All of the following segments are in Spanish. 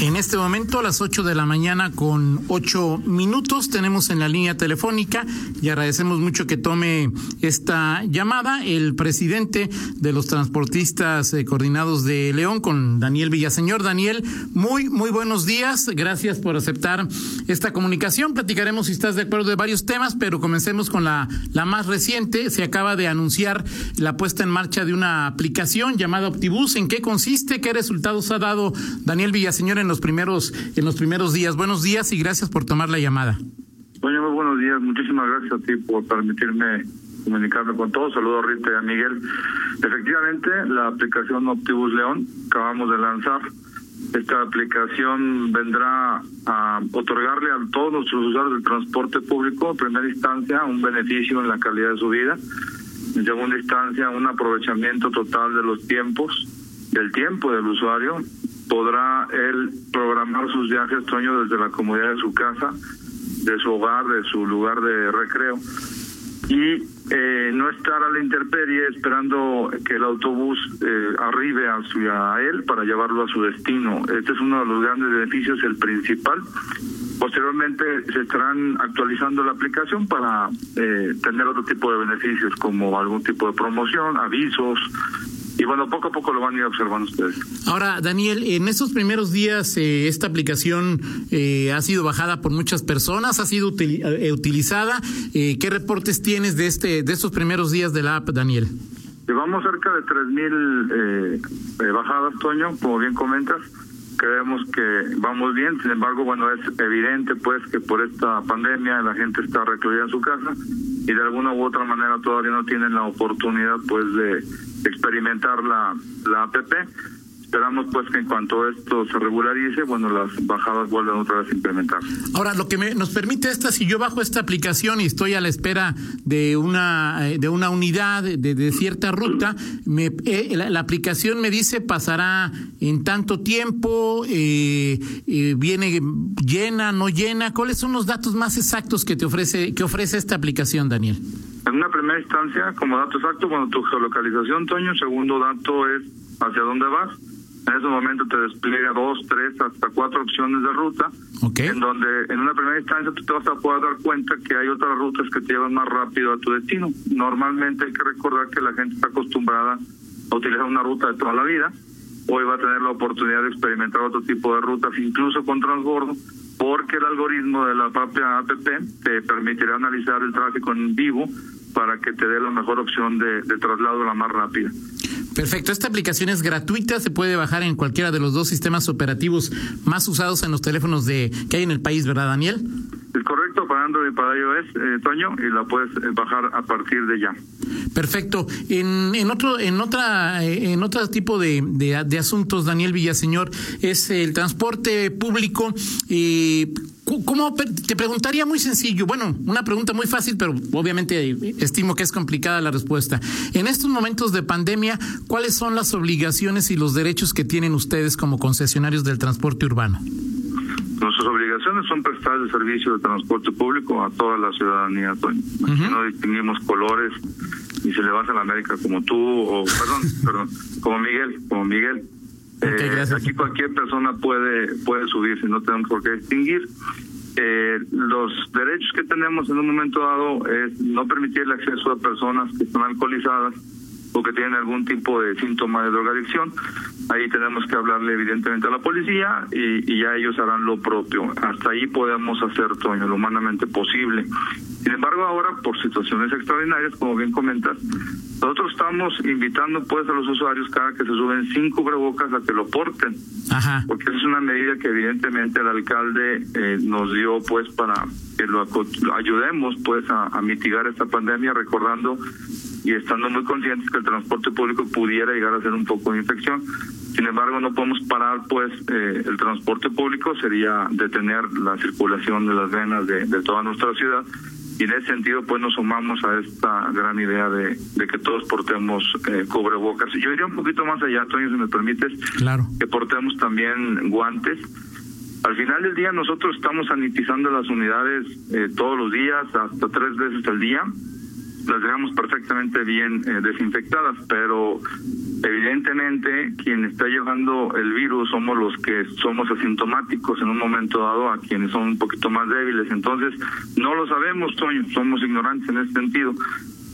En este momento, a las 8 de la mañana con 8 minutos, tenemos en la línea telefónica y agradecemos mucho que tome esta llamada el presidente de los transportistas eh, coordinados de León con Daniel Villaseñor. Daniel, muy, muy buenos días. Gracias por aceptar esta comunicación. Platicaremos si estás de acuerdo de varios temas, pero comencemos con la, la más reciente. Se acaba de anunciar la puesta en marcha de una aplicación llamada Optibus. ¿En qué consiste? ¿Qué resultados ha dado Daniel Villaseñor en los primeros, en los primeros días. Buenos días y gracias por tomar la llamada. Bueno, muy buenos días. Muchísimas gracias a ti por permitirme comunicarme con todos. Saludos a Rita y a Miguel. Efectivamente, la aplicación Optibus León acabamos de lanzar. Esta aplicación vendrá a otorgarle a todos nuestros usuarios del transporte público, en primera instancia, un beneficio en la calidad de su vida. En segunda instancia, un aprovechamiento total de los tiempos, del tiempo del usuario podrá él programar sus viajes, Toño, desde la comodidad de su casa, de su hogar, de su lugar de recreo y eh, no estar a la intemperie esperando que el autobús eh, arribe hacia él para llevarlo a su destino. Este es uno de los grandes beneficios, el principal. Posteriormente se estarán actualizando la aplicación para eh, tener otro tipo de beneficios como algún tipo de promoción, avisos, y bueno, poco a poco lo van a ir observando ustedes. Ahora, Daniel, en estos primeros días eh, esta aplicación eh, ha sido bajada por muchas personas, ha sido eh, utilizada. ¿Qué reportes tienes de este de estos primeros días de la app, Daniel? Llevamos cerca de 3.000 bajadas, Toño, como bien comentas. Creemos que vamos bien, sin embargo, bueno, es evidente pues que por esta pandemia la gente está recluida en su casa y de alguna u otra manera todavía no tienen la oportunidad pues de experimentar la, la APP. Esperamos pues que en cuanto esto se regularice, bueno, las bajadas vuelvan otra vez a implementar. Ahora, lo que me, nos permite esta, si yo bajo esta aplicación y estoy a la espera de una eh, de una unidad de, de cierta ruta, me, eh, la, aplicación me dice pasará en tanto tiempo, eh, eh, viene llena, no llena. ¿Cuáles son los datos más exactos que te ofrece que ofrece esta aplicación, Daniel? En una primera instancia, como dato exacto, bueno, tu geolocalización, Toño. Segundo dato es hacia dónde vas. En ese momento te despliega dos, tres, hasta cuatro opciones de ruta. En donde en una primera instancia tú te vas a poder dar cuenta que hay otras rutas que te llevan más rápido a tu destino. Normalmente hay que recordar que la gente está acostumbrada a utilizar una ruta de toda la vida. Hoy va a tener la oportunidad de experimentar otro tipo de rutas, incluso con transbordo, porque el algoritmo de la propia APP te permitirá analizar el tráfico en vivo para que te dé la mejor opción de, de traslado la más rápida. Perfecto, esta aplicación es gratuita, se puede bajar en cualquiera de los dos sistemas operativos más usados en los teléfonos de que hay en el país, ¿verdad, Daniel? Es correcto, Android para iOS, eh, Toño, y la puedes eh, bajar a partir de ya. Perfecto. En, en otro, en otra, eh, en otro tipo de, de, de asuntos, Daniel Villaseñor, es el transporte público. Eh, ¿Cómo te preguntaría muy sencillo? Bueno, una pregunta muy fácil, pero obviamente estimo que es complicada la respuesta. En estos momentos de pandemia, ¿cuáles son las obligaciones y los derechos que tienen ustedes como concesionarios del transporte urbano? Nuestras son prestar el servicio de transporte público a toda la ciudadanía. No distinguimos colores y se le vas a la América como tú, o perdón, perdón, como Miguel, como Miguel. Eh, aquí cualquier persona puede puede subirse, no tenemos por qué distinguir. Eh, los derechos que tenemos en un momento dado es no permitir el acceso a personas que están alcoholizadas o que tienen algún tipo de síntoma de drogadicción. Ahí tenemos que hablarle evidentemente a la policía y, y ya ellos harán lo propio. Hasta ahí podemos hacer, Toño, lo humanamente posible. Sin embargo, ahora, por situaciones extraordinarias, como bien comentas, nosotros estamos invitando pues a los usuarios cada que se suben cinco cubrebocas a que lo porten. Ajá. Porque es una medida que evidentemente el alcalde eh, nos dio pues para que lo ayudemos pues a, a mitigar esta pandemia, recordando y estando muy conscientes que el transporte público pudiera llegar a ser un poco de infección. Sin embargo, no podemos parar, pues, eh, el transporte público sería detener la circulación de las venas de, de, toda nuestra ciudad. Y en ese sentido, pues, nos sumamos a esta gran idea de, de que todos portemos eh, cubrebocas. Yo iría un poquito más allá, Toño, si me permites. Claro. Que portemos también guantes Al final del día nosotros estamos sanitizando las unidades eh, todos los días, hasta tres veces al día. Las dejamos perfectamente bien eh, desinfectadas, pero evidentemente quien está llevando el virus somos los que somos asintomáticos en un momento dado a quienes son un poquito más débiles. Entonces, no lo sabemos, Toño, somos ignorantes en ese sentido.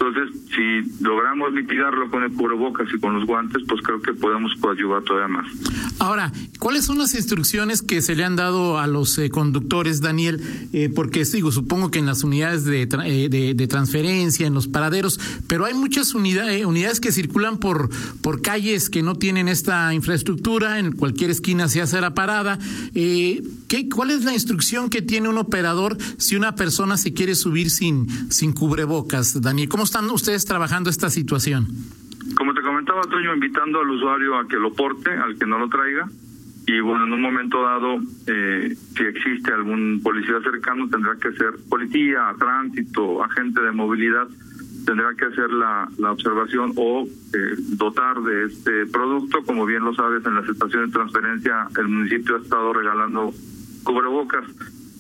Entonces, si logramos mitigarlo con el cubrebocas y con los guantes, pues creo que podemos ayudar todavía más. Ahora, ¿cuáles son las instrucciones que se le han dado a los eh, conductores, Daniel? Eh, porque digo, supongo que en las unidades de, eh, de, transferencia, en los paraderos, pero hay muchas unidades, que circulan por, por calles que no tienen esta infraestructura, en cualquier esquina se hace la parada. ¿Qué, ¿Cuál es la instrucción que tiene un operador si una persona se quiere subir sin, sin cubrebocas, Daniel? ¿Cómo están ustedes trabajando esta situación? Como te comentaba, Toño, invitando al usuario a que lo porte, al que no lo traiga. Y bueno, en un momento dado, eh, si existe algún policía cercano, tendrá que ser policía, tránsito, agente de movilidad, tendrá que hacer la, la observación o eh, dotar de este producto. Como bien lo sabes, en las estaciones de transferencia el municipio ha estado regalando cubrebocas.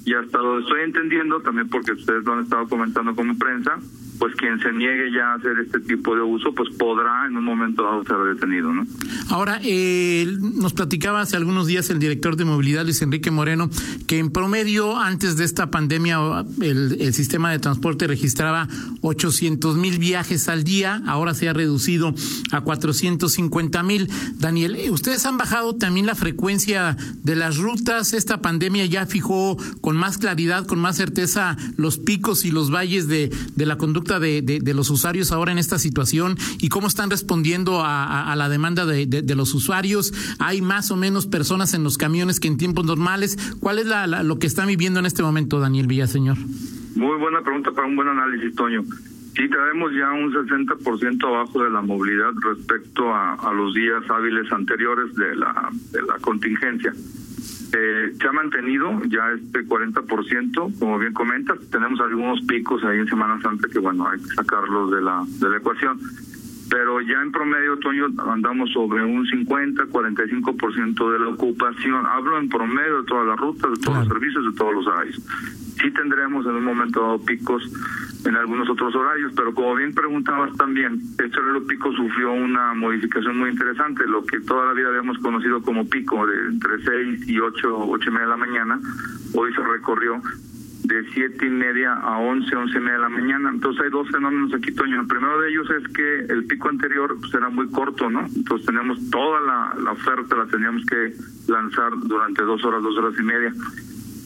Y hasta lo estoy entendiendo, también porque ustedes lo han estado comentando como prensa, pues quien se niegue ya a hacer este tipo de uso, pues podrá en un momento dado ser detenido, ¿no? Ahora, eh, nos platicaba hace algunos días el director de movilidad, Luis Enrique Moreno, que en promedio, antes de esta pandemia, el, el sistema de transporte registraba 800 mil viajes al día, ahora se ha reducido a 450 mil. Daniel, eh, ¿ustedes han bajado también la frecuencia de las rutas? Esta pandemia ya fijó con más claridad, con más certeza, los picos y los valles de, de la conducta de, los usuarios ahora en esta situación y cómo están respondiendo a, la demanda de, los usuarios. Hay más o menos personas en los camiones que en tiempos normales. ¿Cuál es la, lo que están viviendo en este momento, Daniel Villaseñor? Muy buena pregunta para un buen análisis, Toño. Sí, tenemos ya un 60% abajo de la movilidad respecto a, los días hábiles anteriores de de la contingencia. Eh, se ha mantenido ya este 40%, como bien comentas, tenemos algunos picos ahí en Semana Santa que bueno, hay que sacarlos de la, de la ecuación. Pero ya en promedio, otoño, andamos sobre un 50, 45% de la ocupación. Hablo en promedio de todas las rutas, de todos los servicios, de todos los horarios. Sí tendremos en un momento dado picos en algunos otros horarios, pero como bien preguntabas también, este horario pico sufrió una modificación muy interesante, lo que toda la vida habíamos conocido como pico de entre 6 y 8, 8 y media de la mañana, hoy se recorrió de siete y media a 11, 11 y media de la mañana. Entonces hay dos fenómenos aquí, Toño. El primero de ellos es que el pico anterior pues, era muy corto, ¿no? Entonces teníamos toda la, la oferta, la teníamos que lanzar durante dos horas, dos horas y media.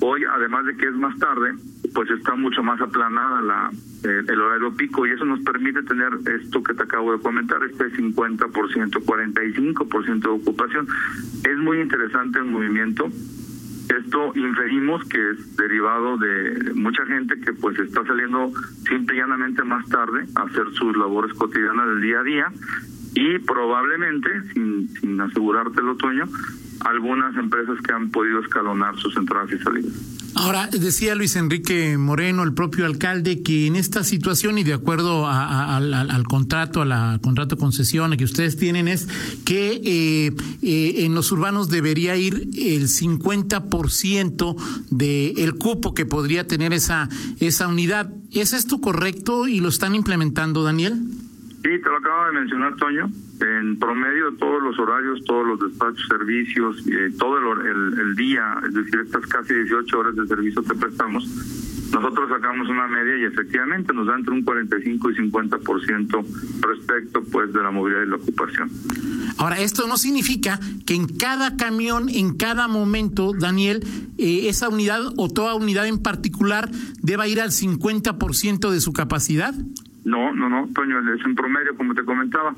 Hoy, además de que es más tarde, pues está mucho más aplanada la eh, el horario pico y eso nos permite tener esto que te acabo de comentar, este 50%, 45% de ocupación. Es muy interesante el movimiento. Esto inferimos que es derivado de mucha gente que pues está saliendo simple y llanamente más tarde a hacer sus labores cotidianas del día a día y probablemente, sin, sin asegurarte el otoño, algunas empresas que han podido escalonar sus entradas y salidas. Ahora, decía Luis Enrique Moreno, el propio alcalde, que en esta situación y de acuerdo al, contrato, a la contrato concesión que ustedes tienen, es que eh, eh, en los urbanos debería ir el 50% del cupo que podría tener esa, esa unidad. ¿Es esto correcto y lo están implementando, Daniel? Sí, te lo acabo de mencionar, Toño. En promedio, todos los horarios, todos los despachos, servicios, eh, todo el, el, día, es decir, estas casi 18 horas de servicio que prestamos, nosotros sacamos una media y efectivamente nos da entre un 45 y 50% respecto pues de la movilidad y la ocupación. Ahora, esto no significa que en cada camión, en cada momento, Daniel, eh, esa unidad o toda unidad en particular deba ir al 50% de su capacidad. No, no, no, Toño, es en promedio, como te comentaba.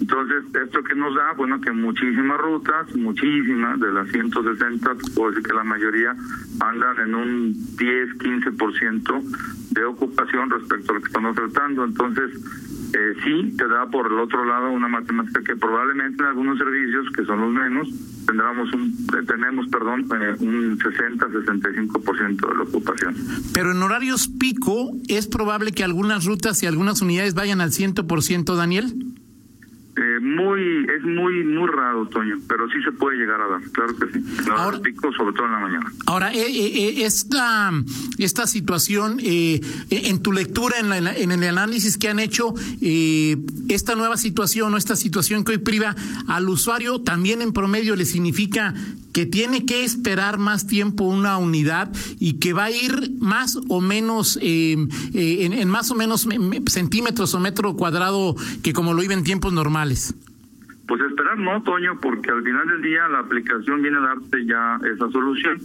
Entonces, esto que nos da, bueno, que muchísimas rutas, muchísimas, de las 160, puedo decir que la mayoría andan en un 10, 15% de ocupación respecto a lo que estamos tratando. Entonces, eh, sí te da por el otro lado una matemática que probablemente en algunos servicios, que son los menos, tendremos un, tenemos, perdón, eh, un 60-65% de la ocupación. Pero en horarios pico, ¿es probable que algunas rutas y algunas unidades vayan al 100%, Daniel? Eh, muy, es muy, muy raro, Toño, pero sí se puede llegar a dar, claro que sí. Ahora, pico, sobre todo en la mañana. Ahora, eh, eh, esta, esta situación, en tu lectura, en, la, en, el análisis que han hecho, esta nueva situación o esta situación que hoy priva al usuario, también en promedio le significa que tiene que esperar más tiempo una unidad y que va a ir más o menos en, en, más o menos centímetros o metro cuadrado que como lo iba en tiempos normales. Pues esperar no, Toño, porque al final del día la aplicación viene a darte ya esa solución.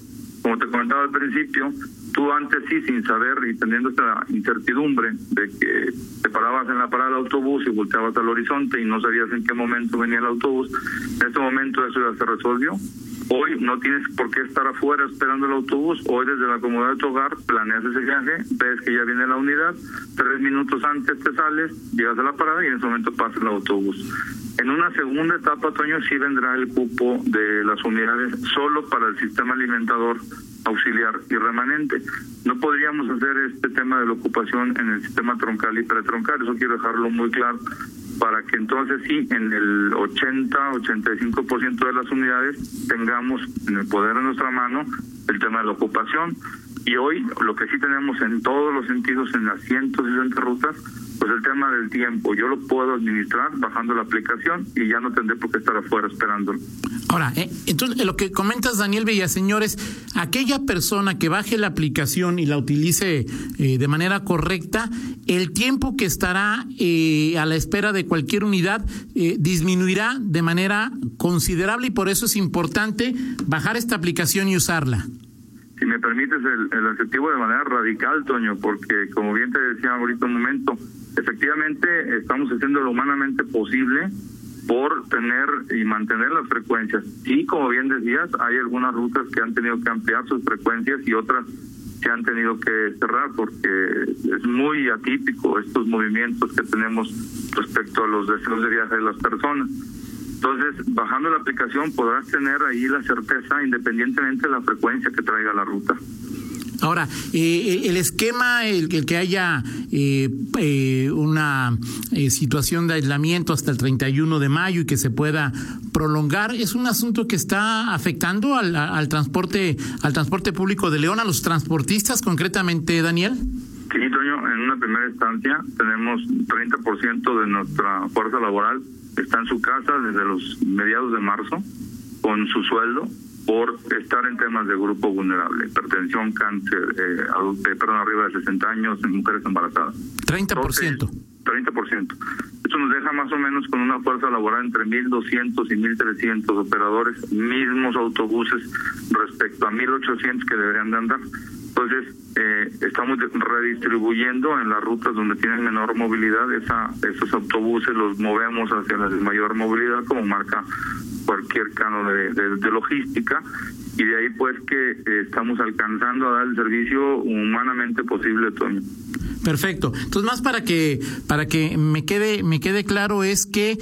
Como te comentaba al principio, tú antes sí, sin saber y teniendo esta incertidumbre de que te parabas en la parada del autobús y volteabas al horizonte y no sabías en qué momento venía el autobús, en este momento eso ya se resolvió. Hoy no tienes por qué estar afuera esperando el autobús. Hoy desde la comodidad de tu hogar planeas ese viaje, ves que ya viene la unidad, tres minutos antes te sales, llegas a la parada y en ese momento pasa el autobús. En una segunda etapa, Toño, sí vendrá el cupo de las unidades solo para el sistema alimentador auxiliar y remanente. No podríamos hacer este tema de la ocupación en el sistema troncal y pretroncal, eso quiero dejarlo muy claro, para que entonces sí, en el 80-85% de las unidades tengamos en el poder de nuestra mano el tema de la ocupación. Y hoy lo que sí tenemos en todos los sentidos en las 160 rutas pues el tema del tiempo, yo lo puedo administrar bajando la aplicación y ya no tendré por qué estar afuera esperando. Ahora, eh, entonces lo que comentas, Daniel señores, aquella persona que baje la aplicación y la utilice eh, de manera correcta, el tiempo que estará eh, a la espera de cualquier unidad disminuirá de manera considerable y por eso es importante bajar esta aplicación y usarla si me permites el, el adjetivo de manera radical, Toño, porque como bien te decía ahorita un momento, efectivamente estamos haciendo lo humanamente posible por tener y mantener las frecuencias. Y como bien decías, hay algunas rutas que han tenido que ampliar sus frecuencias y otras que han tenido que cerrar porque es muy atípico estos movimientos que tenemos respecto a los deseos de viaje de las personas. Entonces, bajando la aplicación podrás tener ahí la certeza independientemente de la frecuencia que traiga la ruta. Ahora, eh, eh, el esquema, el, que haya eh, una situación de aislamiento hasta el 31 de mayo y que se pueda prolongar, es un asunto que está afectando al, al transporte, al transporte público de León, a los transportistas concretamente, Daniel. Sí, Toño, en una primera instancia tenemos 30% de nuestra fuerza laboral está en su casa desde los mediados de marzo con su sueldo por estar en temas de grupo vulnerable, hipertensión, cáncer, eh, eh perdón, arriba de 60 años, en mujeres embarazadas. 30%. 30%. Eso nos deja más o menos con una fuerza laboral entre 1.200 y 1.300 operadores, mismos autobuses respecto a 1.800 que deberían de andar. Entonces, eh, estamos redistribuyendo en las rutas donde tienen menor movilidad, esa, esos autobuses los movemos hacia la de mayor movilidad, como marca cualquier cano de, de, logística y de ahí pues que eh, estamos alcanzando a dar el servicio humanamente posible, Toño. Perfecto. Entonces más para que para que me quede me quede claro es que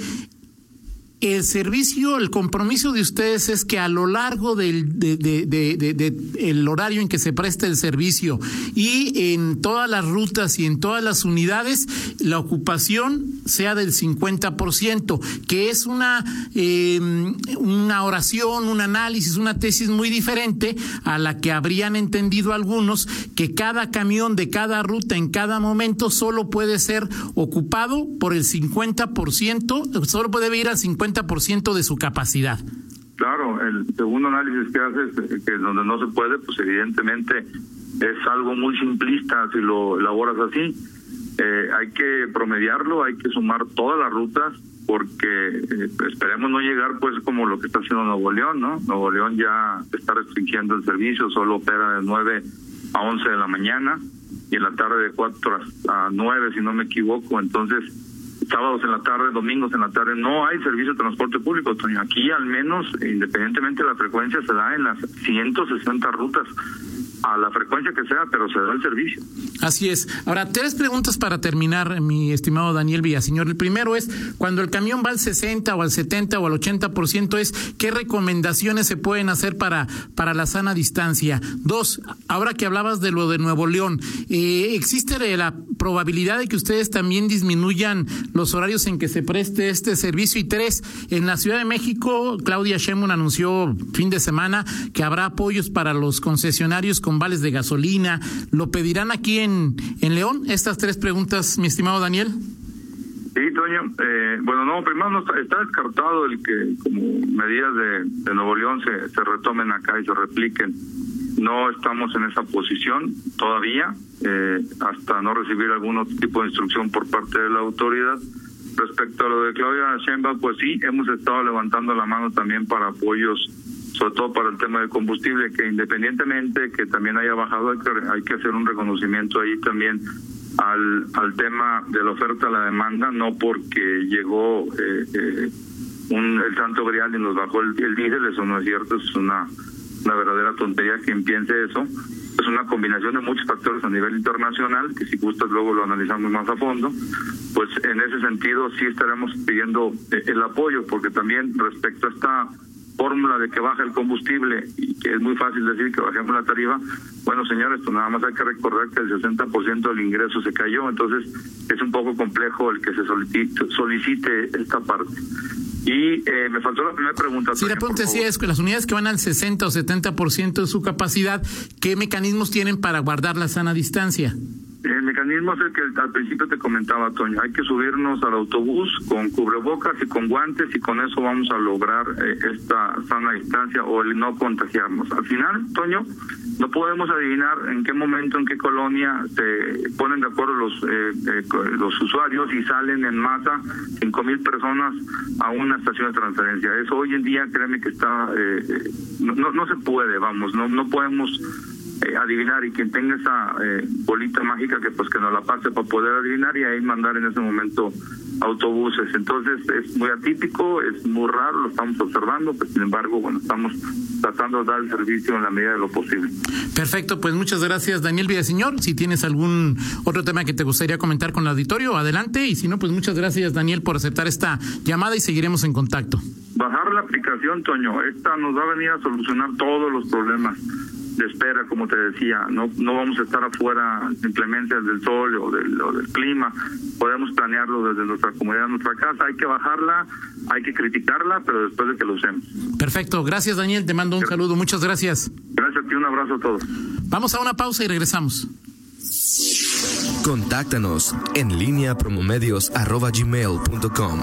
el servicio, el compromiso de ustedes es que a lo largo del de, el horario en que se presta el servicio y en todas las rutas y en todas las unidades, la ocupación sea del 50%, que es una, em, una oración, un análisis, una tesis muy diferente a la que habrían entendido algunos, que cada camión de cada ruta en cada momento solo puede ser ocupado por el 50%, solo puede ir al 50% ciento de su capacidad. Claro, el segundo análisis que haces, que donde no se puede, pues evidentemente es algo muy simplista si lo elaboras así. Eh, hay que promediarlo, hay que sumar todas las rutas, porque eh, esperemos no llegar pues como lo que está haciendo Nuevo León, ¿no? Nuevo León ya está restringiendo el servicio, solo opera de 9 a 11 de la mañana y en la tarde de 4 a 9, si no me equivoco. Entonces, sábados en la tarde, domingos en la tarde, no hay servicio de transporte público, Aquí al menos, independientemente de la frecuencia, se da en las 160 rutas. A la frecuencia que sea, pero se da el servicio. Así es. Ahora, tres preguntas para terminar, mi estimado Daniel Villaseñor. El primero es, cuando el camión va al 60 o al 70 o al 80%, es qué recomendaciones se pueden hacer para, para la sana distancia. Dos, ahora que hablabas de lo de Nuevo León, eh, ¿existe la probabilidad de que ustedes también disminuyan los horarios en que se preste este servicio? Y tres, en la Ciudad de México, Claudia Sheinbaum anunció fin de semana que habrá apoyos para los concesionarios con vales de gasolina. ¿Lo pedirán aquí en, en León? Estas tres preguntas, mi estimado Daniel. Sí, Toño. Eh, bueno, no, primero no está, descartado el que como medidas de, de Nuevo León se, se retomen acá y se repliquen. No estamos en esa posición todavía, eh, hasta no recibir algún otro tipo de instrucción por parte de la autoridad. Respecto a lo de Claudia Sheinbaum, pues sí, hemos estado levantando la mano también para apoyos sobre todo para el tema de combustible, que independientemente que también haya bajado, hay que, hacer un reconocimiento ahí también al, al tema de la oferta a la demanda, no porque llegó eh, eh, un, el santo grial y nos bajó el, el diésel, eso no es cierto, es una, una verdadera tontería quien piense eso. Es una combinación de muchos factores a nivel internacional, que si gustas luego lo analizamos más a fondo. Pues en ese sentido sí estaremos pidiendo eh, el apoyo, porque también respecto a esta fórmula de que baja el combustible y que es muy fácil decir que bajemos la tarifa, bueno señores, pues nada más hay que recordar que el 60% del ingreso se cayó, entonces es un poco complejo el que se solicite, solicite esta parte. Y eh, me faltó la primera pregunta. Sí, la pregunta sí es que las unidades que van al 60 o 70% de su capacidad, ¿qué mecanismos tienen para guardar la sana distancia? Mecanismo es el que al principio te comentaba, Toño. Hay que subirnos al autobús con cubrebocas y con guantes y con eso vamos a lograr eh, esta sana distancia o el no contagiarnos. Al final, Toño, no podemos adivinar en qué momento, en qué colonia se ponen de acuerdo los eh, eh, los usuarios y salen en masa cinco mil personas a una estación de transferencia. Eso hoy en día, créeme que está no, no, no se puede, vamos, no no podemos eh, adivinar y quien tenga esa eh, bolita mágica que pues que nos la pase para poder adivinar y ahí mandar en ese momento autobuses. Entonces es muy atípico, es muy raro, lo estamos observando, pero sin embargo, bueno, estamos tratando de dar el servicio en la medida de lo posible. Perfecto, pues muchas gracias Daniel Villaseñor. Si tienes algún otro tema que te gustaría comentar con el auditorio, adelante. Y si no, pues muchas gracias Daniel por aceptar esta llamada y seguiremos en contacto. Bajar la aplicación, Toño, esta nos va a venir a solucionar todos los problemas de espera, como te decía, no no vamos a estar afuera simplemente del sol o del, o del clima, podemos planearlo desde nuestra comunidad, nuestra casa, hay que bajarla, hay que criticarla, pero después de que lo usemos. Perfecto, gracias Daniel, te mando un saludo, muchas gracias. Gracias a ti, un abrazo a todos. Vamos a una pausa y regresamos. Contáctanos en línea promomedios.com.